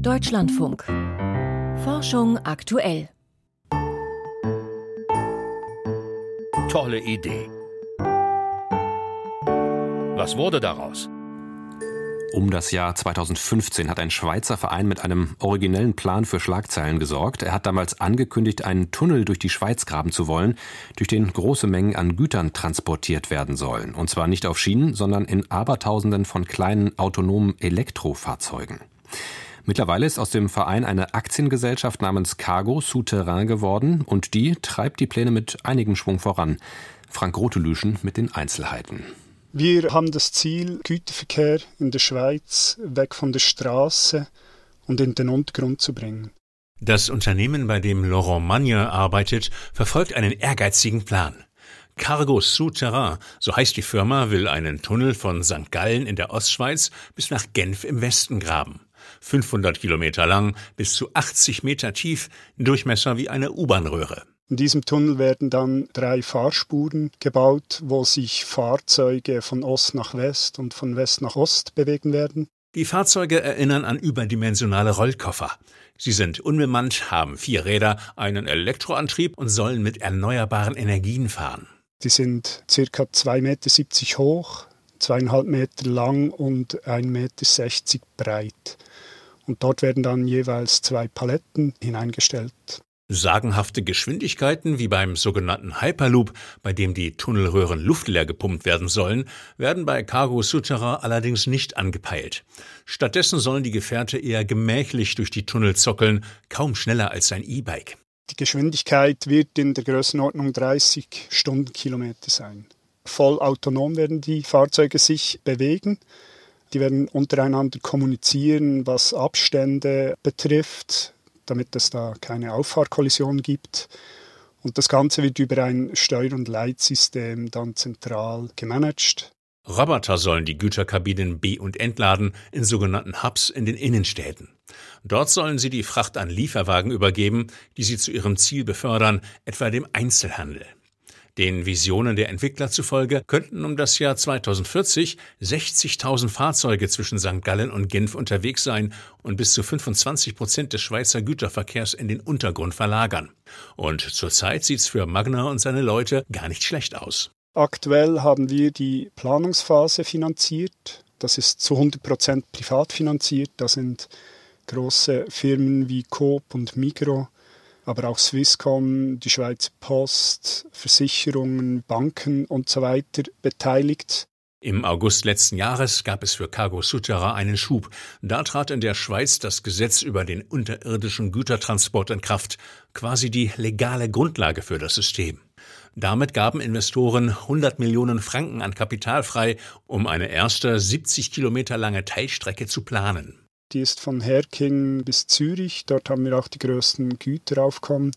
Deutschlandfunk. Forschung aktuell. Tolle Idee. Was wurde daraus? Um das Jahr 2015 hat ein Schweizer Verein mit einem originellen Plan für Schlagzeilen gesorgt. Er hat damals angekündigt, einen Tunnel durch die Schweiz graben zu wollen, durch den große Mengen an Gütern transportiert werden sollen. Und zwar nicht auf Schienen, sondern in Abertausenden von kleinen autonomen Elektrofahrzeugen. Mittlerweile ist aus dem Verein eine Aktiengesellschaft namens Cargo Souterrain geworden und die treibt die Pläne mit einigem Schwung voran. Frank Rotelüschen mit den Einzelheiten. Wir haben das Ziel, Güterverkehr in der Schweiz weg von der Straße und in den Untergrund zu bringen. Das Unternehmen, bei dem Laurent Magne arbeitet, verfolgt einen ehrgeizigen Plan. Cargo Souterrain, so heißt die Firma, will einen Tunnel von St. Gallen in der Ostschweiz bis nach Genf im Westen graben. 500 Kilometer lang, bis zu 80 Meter tief, Durchmesser wie eine U-Bahn-Röhre. In diesem Tunnel werden dann drei Fahrspuren gebaut, wo sich Fahrzeuge von Ost nach West und von West nach Ost bewegen werden. Die Fahrzeuge erinnern an überdimensionale Rollkoffer. Sie sind unbemannt, haben vier Räder, einen Elektroantrieb und sollen mit erneuerbaren Energien fahren. Die sind circa 2,70 Meter hoch, zweieinhalb Meter lang und 1,60 Meter breit und dort werden dann jeweils zwei Paletten hineingestellt. Sagenhafte Geschwindigkeiten wie beim sogenannten Hyperloop, bei dem die Tunnelröhren luftleer gepumpt werden sollen, werden bei Cargo Souterrain allerdings nicht angepeilt. Stattdessen sollen die Gefährte eher gemächlich durch die Tunnel zockeln, kaum schneller als ein E-Bike. Die Geschwindigkeit wird in der Größenordnung 30 Stundenkilometer sein. Voll autonom werden die Fahrzeuge sich bewegen. Die werden untereinander kommunizieren, was Abstände betrifft, damit es da keine Auffahrkollision gibt. Und das Ganze wird über ein Steuer- und Leitsystem dann zentral gemanagt. Roboter sollen die Güterkabinen be- und entladen in sogenannten Hubs in den Innenstädten. Dort sollen sie die Fracht an Lieferwagen übergeben, die sie zu ihrem Ziel befördern, etwa dem Einzelhandel. Den Visionen der Entwickler zufolge könnten um das Jahr 2040 60.000 Fahrzeuge zwischen St. Gallen und Genf unterwegs sein und bis zu 25 Prozent des Schweizer Güterverkehrs in den Untergrund verlagern. Und zurzeit sieht's für Magna und seine Leute gar nicht schlecht aus. Aktuell haben wir die Planungsphase finanziert. Das ist zu 100 Prozent privat finanziert. Da sind große Firmen wie Coop und Migro aber auch Swisscom, die Schweizer Post, Versicherungen, Banken und so weiter beteiligt. Im August letzten Jahres gab es für Cargo Souterrain einen Schub. Da trat in der Schweiz das Gesetz über den unterirdischen Gütertransport in Kraft, quasi die legale Grundlage für das System. Damit gaben Investoren 100 Millionen Franken an Kapital frei, um eine erste 70 Kilometer lange Teilstrecke zu planen. Die ist von Herking bis Zürich. Dort haben wir auch die größten Güteraufkommen.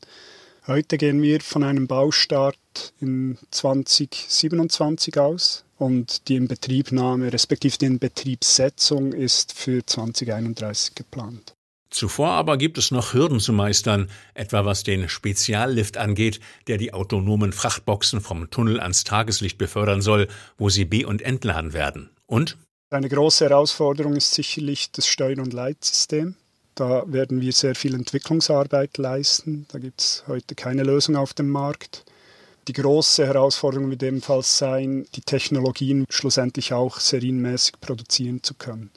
Heute gehen wir von einem Baustart in 2027 aus und die Inbetriebnahme respektive die Inbetriebssetzung ist für 2031 geplant. Zuvor aber gibt es noch Hürden zu meistern, etwa was den Speziallift angeht, der die autonomen Frachtboxen vom Tunnel ans Tageslicht befördern soll, wo sie be- und entladen werden. Und eine große Herausforderung ist sicherlich das Steuer- und Leitsystem. Da werden wir sehr viel Entwicklungsarbeit leisten. Da gibt es heute keine Lösung auf dem Markt. Die große Herausforderung wird ebenfalls sein, die Technologien schlussendlich auch serienmäßig produzieren zu können.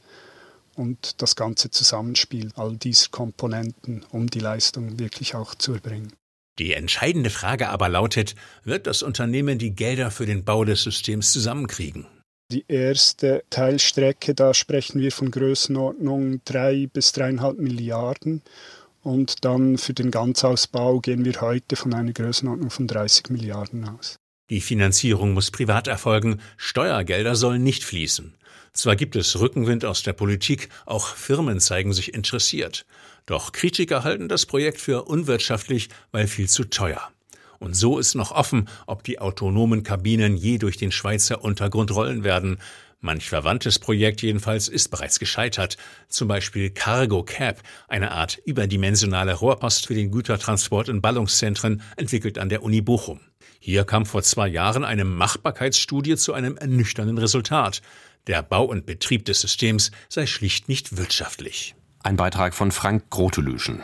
Und das ganze Zusammenspiel all dieser Komponenten, um die Leistung wirklich auch zu erbringen. Die entscheidende Frage aber lautet, wird das Unternehmen die Gelder für den Bau des Systems zusammenkriegen? Die erste Teilstrecke, da sprechen wir von Größenordnung drei bis dreieinhalb Milliarden. Und dann für den Ganzausbau gehen wir heute von einer Größenordnung von 30 Milliarden aus. Die Finanzierung muss privat erfolgen, Steuergelder sollen nicht fließen. Zwar gibt es Rückenwind aus der Politik, auch Firmen zeigen sich interessiert. Doch Kritiker halten das Projekt für unwirtschaftlich, weil viel zu teuer. Und so ist noch offen, ob die autonomen Kabinen je durch den Schweizer Untergrund rollen werden. Manch verwandtes Projekt jedenfalls ist bereits gescheitert. Zum Beispiel Cargo Cab, eine Art überdimensionale Rohrpost für den Gütertransport in Ballungszentren, entwickelt an der Uni Bochum. Hier kam vor zwei Jahren eine Machbarkeitsstudie zu einem ernüchternden Resultat. Der Bau und Betrieb des Systems sei schlicht nicht wirtschaftlich. Ein Beitrag von Frank Grotelüschen.